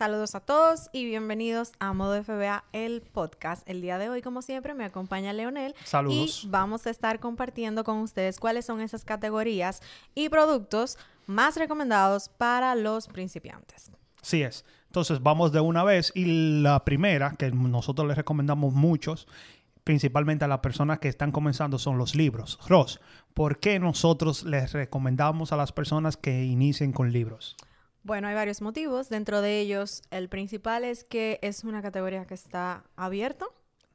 Saludos a todos y bienvenidos a Modo FBA, el podcast. El día de hoy, como siempre, me acompaña Leonel. Saludos. Y vamos a estar compartiendo con ustedes cuáles son esas categorías y productos más recomendados para los principiantes. Sí es. Entonces vamos de una vez y la primera que nosotros les recomendamos muchos, principalmente a las personas que están comenzando, son los libros. Ross, ¿por qué nosotros les recomendamos a las personas que inicien con libros? Bueno, hay varios motivos. Dentro de ellos, el principal es que es una categoría que está abierta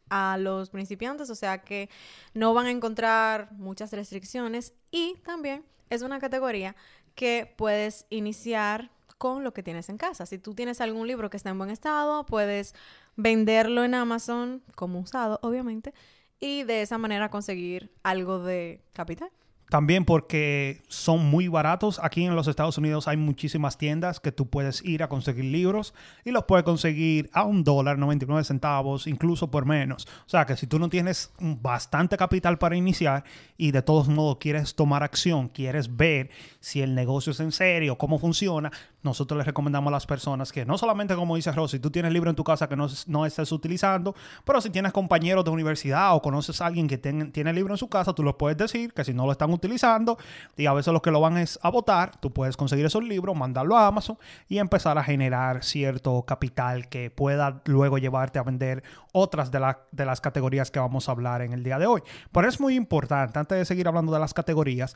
a los principiantes, o sea que no van a encontrar muchas restricciones y también es una categoría que puedes iniciar con lo que tienes en casa. Si tú tienes algún libro que está en buen estado, puedes venderlo en Amazon como usado, obviamente, y de esa manera conseguir algo de capital. También porque son muy baratos. Aquí en los Estados Unidos hay muchísimas tiendas que tú puedes ir a conseguir libros y los puedes conseguir a un dólar, 99 centavos, incluso por menos. O sea que si tú no tienes bastante capital para iniciar y de todos modos quieres tomar acción, quieres ver si el negocio es en serio, cómo funciona, nosotros les recomendamos a las personas que no solamente como dice Rosy, tú tienes libro en tu casa que no, no estés utilizando, pero si tienes compañeros de universidad o conoces a alguien que tiene libro en su casa, tú los puedes decir que si no lo están utilizando y a veces los que lo van es a votar, tú puedes conseguir esos libros, mandarlo a Amazon y empezar a generar cierto capital que pueda luego llevarte a vender otras de, de las categorías que vamos a hablar en el día de hoy. Pero es muy importante, antes de seguir hablando de las categorías,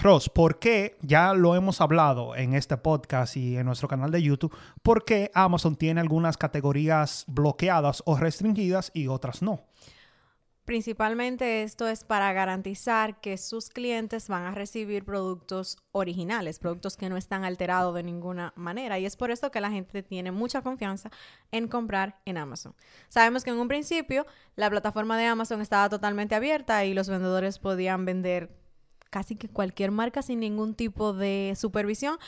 Ross, ¿por qué, ya lo hemos hablado en este podcast y en nuestro canal de YouTube, por qué Amazon tiene algunas categorías bloqueadas o restringidas y otras no? Principalmente esto es para garantizar que sus clientes van a recibir productos originales, productos que no están alterados de ninguna manera. Y es por esto que la gente tiene mucha confianza en comprar en Amazon. Sabemos que en un principio la plataforma de Amazon estaba totalmente abierta y los vendedores podían vender casi que cualquier marca sin ningún tipo de supervisión.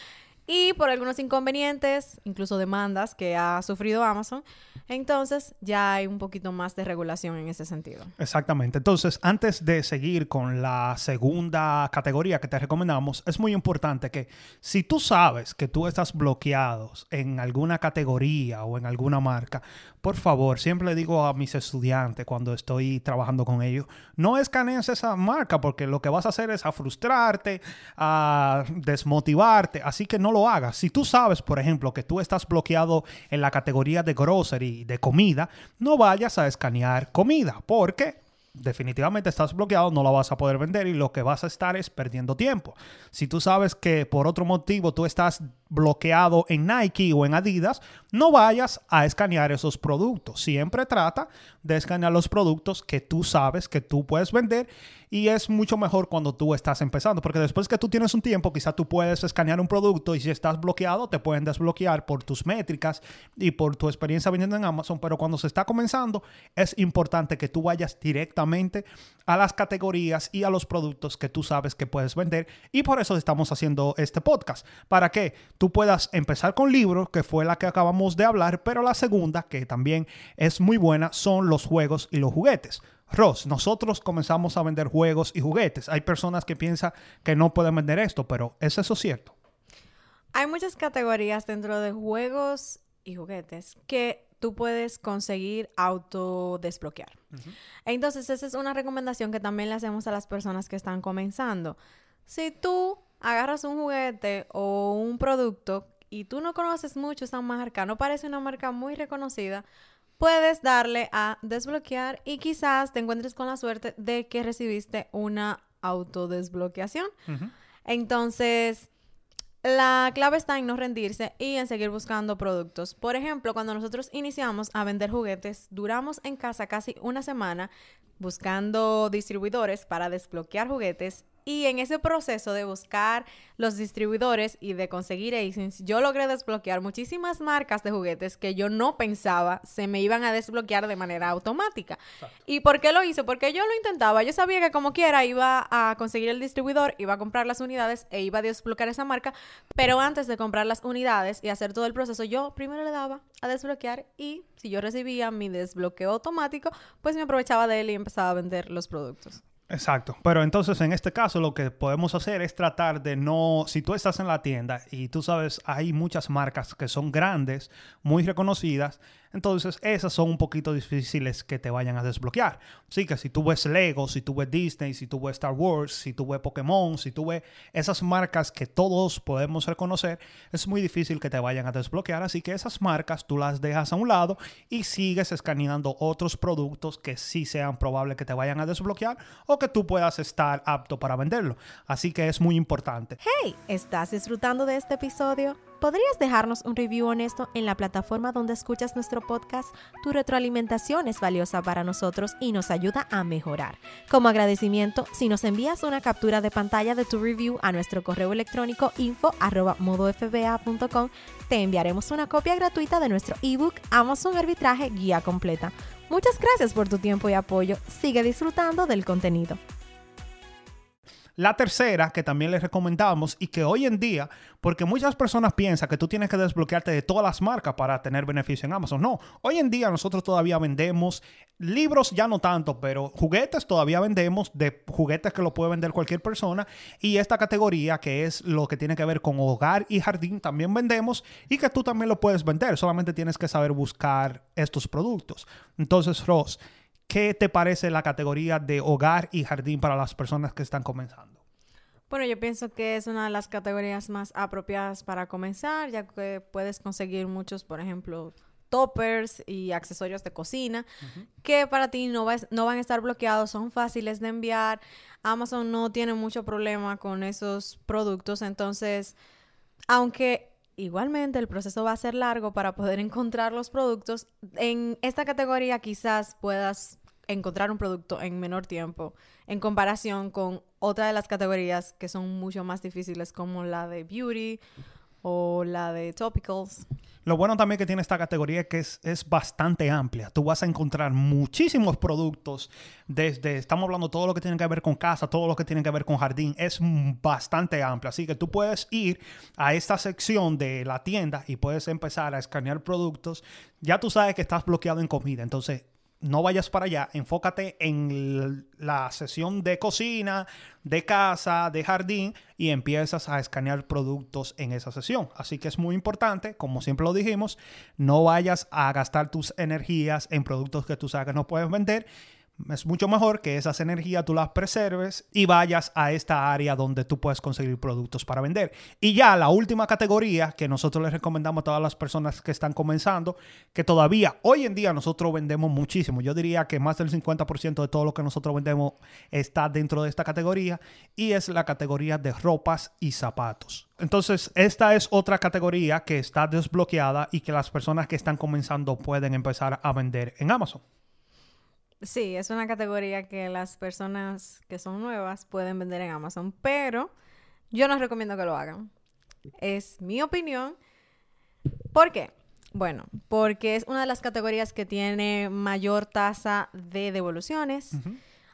Y por algunos inconvenientes, incluso demandas que ha sufrido Amazon, entonces ya hay un poquito más de regulación en ese sentido. Exactamente. Entonces, antes de seguir con la segunda categoría que te recomendamos, es muy importante que si tú sabes que tú estás bloqueado en alguna categoría o en alguna marca, por favor, siempre le digo a mis estudiantes cuando estoy trabajando con ellos, no escanees esa marca porque lo que vas a hacer es a frustrarte, a desmotivarte, así que no lo hagas. Si tú sabes, por ejemplo, que tú estás bloqueado en la categoría de grocery, de comida, no vayas a escanear comida porque definitivamente estás bloqueado, no la vas a poder vender y lo que vas a estar es perdiendo tiempo. Si tú sabes que por otro motivo tú estás bloqueado en Nike o en Adidas, no vayas a escanear esos productos. Siempre trata de escanear los productos que tú sabes que tú puedes vender y es mucho mejor cuando tú estás empezando, porque después que tú tienes un tiempo, quizá tú puedes escanear un producto y si estás bloqueado, te pueden desbloquear por tus métricas y por tu experiencia vendiendo en Amazon, pero cuando se está comenzando, es importante que tú vayas directamente a las categorías y a los productos que tú sabes que puedes vender y por eso estamos haciendo este podcast, para que tú puedas empezar con libros, que fue la que acabamos de hablar, pero la segunda, que también es muy buena, son los juegos y los juguetes. Ross, nosotros comenzamos a vender juegos y juguetes. Hay personas que piensan que no pueden vender esto, pero ¿es eso cierto? Hay muchas categorías dentro de juegos y juguetes que tú puedes conseguir autodesbloquear. Entonces, esa es una recomendación que también le hacemos a las personas que están comenzando. Si tú agarras un juguete o un producto y tú no conoces mucho esa marca, no parece una marca muy reconocida, puedes darle a desbloquear y quizás te encuentres con la suerte de que recibiste una autodesbloqueación. Entonces, la clave está en no rendirse y en seguir buscando productos. Por ejemplo, cuando nosotros iniciamos a vender juguetes, duramos en casa casi una semana buscando distribuidores para desbloquear juguetes Y en ese proceso de buscar los distribuidores y de conseguir ASINs, yo logré desbloquear muchísimas marcas de juguetes que yo no pensaba se me iban a desbloquear de manera automática. ¿Y por qué lo hice? Porque yo lo intentaba. Yo sabía que como quiera iba a conseguir el distribuidor, iba a comprar las unidades e iba a desbloquear esa marca. Pero antes de comprar las unidades y hacer todo el proceso, yo primero le daba a desbloquear y si yo recibía mi desbloqueo automático, pues me aprovechaba de él y empezaba a vender los productos. Exacto. Pero entonces en este caso lo que podemos hacer es tratar de no, si tú estás en la tienda y tú sabes, hay muchas marcas que son grandes, muy reconocidas, entonces, esas son un poquito difíciles que te vayan a desbloquear. Así que si tú ves Lego, si tú ves Disney, si tú ves Star Wars, si tú ves Pokémon, si tú ves esas marcas que todos podemos reconocer, es muy difícil que te vayan a desbloquear. Así que esas marcas tú las dejas a un lado y sigues escaneando otros productos que sí sean probable que te vayan a desbloquear o que tú puedas estar apto para venderlo. Así que es muy importante. Hey, ¿estás disfrutando de este episodio? ¿Podrías dejarnos un review honesto en la plataforma donde escuchas nuestro podcast? Tu retroalimentación es valiosa para nosotros y nos ayuda a mejorar. Como agradecimiento, si nos envías una captura de pantalla de tu review a nuestro correo electrónico info@modofba.com, te enviaremos una copia gratuita de nuestro ebook Amazon Arbitraje Guía Completa. Muchas gracias por tu tiempo y apoyo. Sigue disfrutando del contenido. La tercera, que también les recomendamos y que hoy en día, porque muchas personas piensan que tú tienes que desbloquearte de todas las marcas para tener beneficio en Amazon. No, hoy en día nosotros todavía vendemos libros, ya no tanto, pero juguetes todavía vendemos, de juguetes que lo puede vender cualquier persona. Y esta categoría, que es lo que tiene que ver con hogar y jardín, también vendemos y que tú también lo puedes vender. Solamente tienes que saber buscar estos productos. Entonces, Ross, ¿Qué te parece la categoría de hogar y jardín para las personas que están comenzando? Bueno, yo pienso que es una de las categorías más apropiadas para comenzar, ya que puedes conseguir muchos, por ejemplo, toppers y accesorios de cocina, que para ti no, no van a estar bloqueados, son fáciles de enviar. Amazon no tiene mucho problema con esos productos, entonces, aunque igualmente el proceso va a ser largo para poder encontrar los productos, en esta categoría quizás puedas encontrar un producto en menor tiempo en comparación con otra de las categorías que son mucho más difíciles como la de beauty o la de topicals. Lo bueno también que tiene esta categoría es que es, es, bastante amplia. Tú vas a encontrar muchísimos productos desde, estamos hablando todo lo que tiene que ver con casa, todo lo que tiene que ver con jardín, es bastante amplia. Así que tú puedes ir a esta sección de la tienda y puedes empezar a escanear productos. Ya tú sabes que estás bloqueado en comida, entonces no vayas para allá, enfócate en la sesión de cocina, de casa, de jardín y empiezas a escanear productos en esa sesión. Así que es muy importante, como siempre lo dijimos, no vayas a gastar tus energías en productos que tú sabes que no puedes vender es mucho mejor que esas energías tú las preserves y vayas a esta área donde tú puedes conseguir productos para vender. Y ya la última categoría que nosotros les recomendamos a todas las personas que están comenzando, que todavía hoy en día nosotros vendemos muchísimo. Yo diría que más del 50% de todo lo que nosotros vendemos está dentro de esta categoría y es la categoría de ropas y zapatos. Entonces, esta es otra categoría que está desbloqueada y que las personas que están comenzando pueden empezar a vender en Amazon. Sí, es una categoría que las personas que son nuevas pueden vender en Amazon, pero yo no recomiendo que lo hagan. Es mi opinión. ¿Por qué? Bueno, porque es una de las categorías que tiene mayor tasa de devoluciones.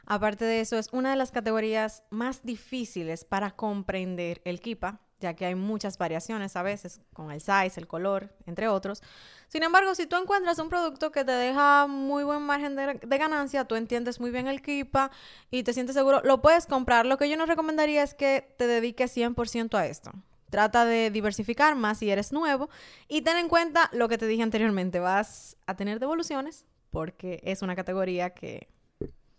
Aparte de eso, es una de las categorías más difíciles para comprender el KIPA ya que hay muchas variaciones a veces con el size, el color, entre otros. Sin embargo, si tú encuentras un producto que te deja muy buen margen de, ganancia, tú entiendes muy bien el KIPA y te sientes seguro, lo puedes comprar. Lo que yo no recomendaría es que te dediques 100% a esto. Trata de diversificar más si eres nuevo y ten en cuenta lo que te dije anteriormente, vas a tener devoluciones porque es una categoría que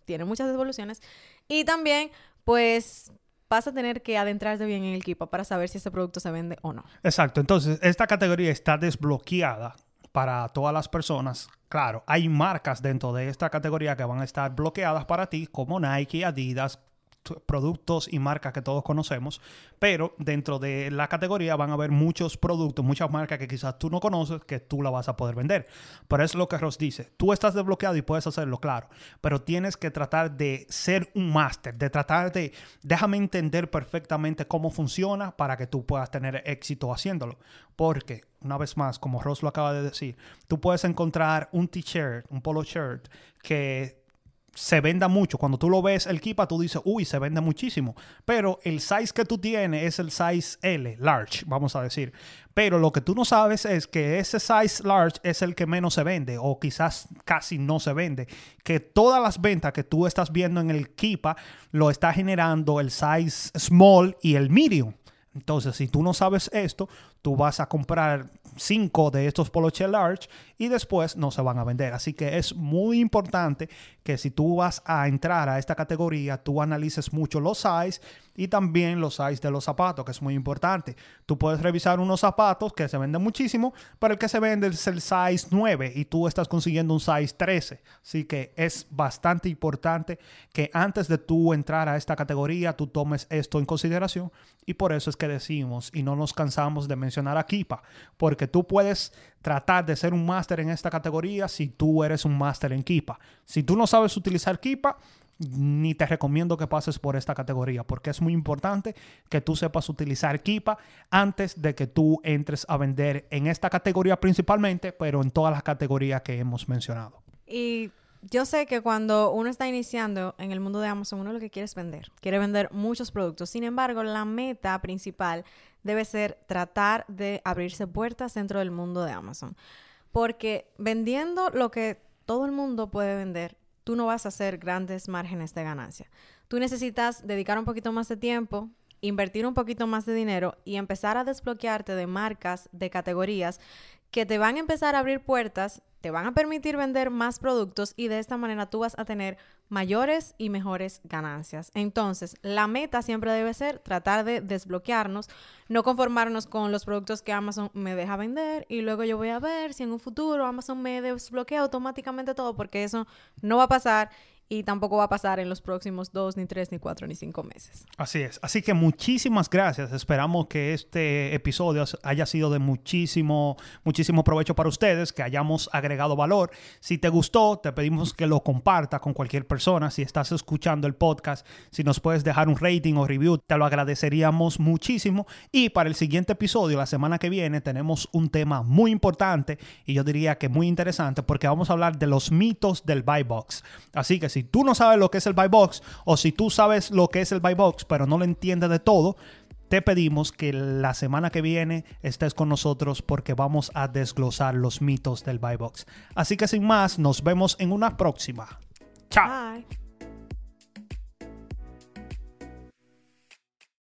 tiene muchas devoluciones y también pues vas a tener que adentrarte bien en el equipo para saber si ese producto se vende o no. Exacto. Entonces, esta categoría está desbloqueada para todas las personas. Claro, hay marcas dentro de esta categoría que van a estar bloqueadas para ti, como Nike, Adidas, productos y marcas que todos conocemos, pero dentro de la categoría van a haber muchos productos, muchas marcas que quizás tú no conoces que tú la vas a poder vender. Por eso es lo que Ross dice, tú estás desbloqueado y puedes hacerlo, claro, pero tienes que tratar de ser un máster, de tratar de, déjame entender perfectamente cómo funciona para que tú puedas tener éxito haciéndolo. Porque, una vez más, como Ross lo acaba de decir, tú puedes encontrar un t-shirt, un polo shirt que se venda mucho. Cuando tú lo ves el Kipa, tú dices, uy, se vende muchísimo. Pero el size que tú tienes es el size L, large, vamos a decir. Pero lo que tú no sabes es que ese size large es el que menos se vende o quizás casi no se vende. Que todas las ventas que tú estás viendo en el Kipa lo está generando el size small y el medium. Entonces, si tú no sabes esto, tú vas a comprar cinco de estos poloche large y después no se van a vender. Así que es muy importante que si tú vas a entrar a esta categoría, tú analices mucho los size y también los size de los zapatos, que es muy importante. Tú puedes revisar unos zapatos que se venden muchísimo, pero el que se vende es el size 9 y tú estás consiguiendo un size 13. Así que es bastante importante que antes de tú entrar a esta categoría, tú tomes esto en consideración y por eso es que decimos y no nos cansamos de mencionar a Kipa, porque tú puedes tratar de ser un máster en esta categoría si tú eres un máster en Kipa. Si tú no sabes utilizar Kipa, ni te recomiendo que pases por esta categoría, porque es muy importante que tú sepas utilizar Kipa antes de que tú entres a vender en esta categoría principalmente, pero en todas las categorías que hemos mencionado. Y yo sé que cuando uno está iniciando en el mundo de Amazon, uno lo que quiere es vender, quiere vender muchos productos. Sin embargo, la meta principal debe ser tratar de abrirse puertas dentro del mundo de Amazon. Porque vendiendo lo que todo el mundo puede vender, tú no vas a hacer grandes márgenes de ganancia. Tú necesitas dedicar un poquito más de tiempo, invertir un poquito más de dinero y empezar a desbloquearte de marcas, de categorías que te van a empezar a abrir puertas, te van a permitir vender más productos y de esta manera tú vas a tener mayores y mejores ganancias. Entonces, la meta siempre debe ser tratar de desbloquearnos, no conformarnos con los productos que Amazon me deja vender y luego yo voy a ver si en un futuro Amazon me desbloquea automáticamente todo, porque eso no va a pasar y tampoco va a pasar en los próximos dos, ni tres, ni cuatro, ni cinco meses. Así es. Así que muchísimas gracias. Esperamos que este episodio haya sido de muchísimo, muchísimo provecho para ustedes, que hayamos agregado valor. Si te gustó, te pedimos que lo compartas con cualquier persona. Si estás escuchando el podcast, si nos puedes dejar un rating o review, te lo agradeceríamos muchísimo. Y para el siguiente episodio, la semana que viene, tenemos un tema muy importante y yo diría que muy interesante porque vamos a hablar de los mitos del buy box. Así que si si tú no sabes lo que es el buy box o si tú sabes lo que es el buy box pero no lo entiendes de todo, te pedimos que la semana que viene estés con nosotros porque vamos a desglosar los mitos del buy box. Así que sin más, nos vemos en una próxima. Chao.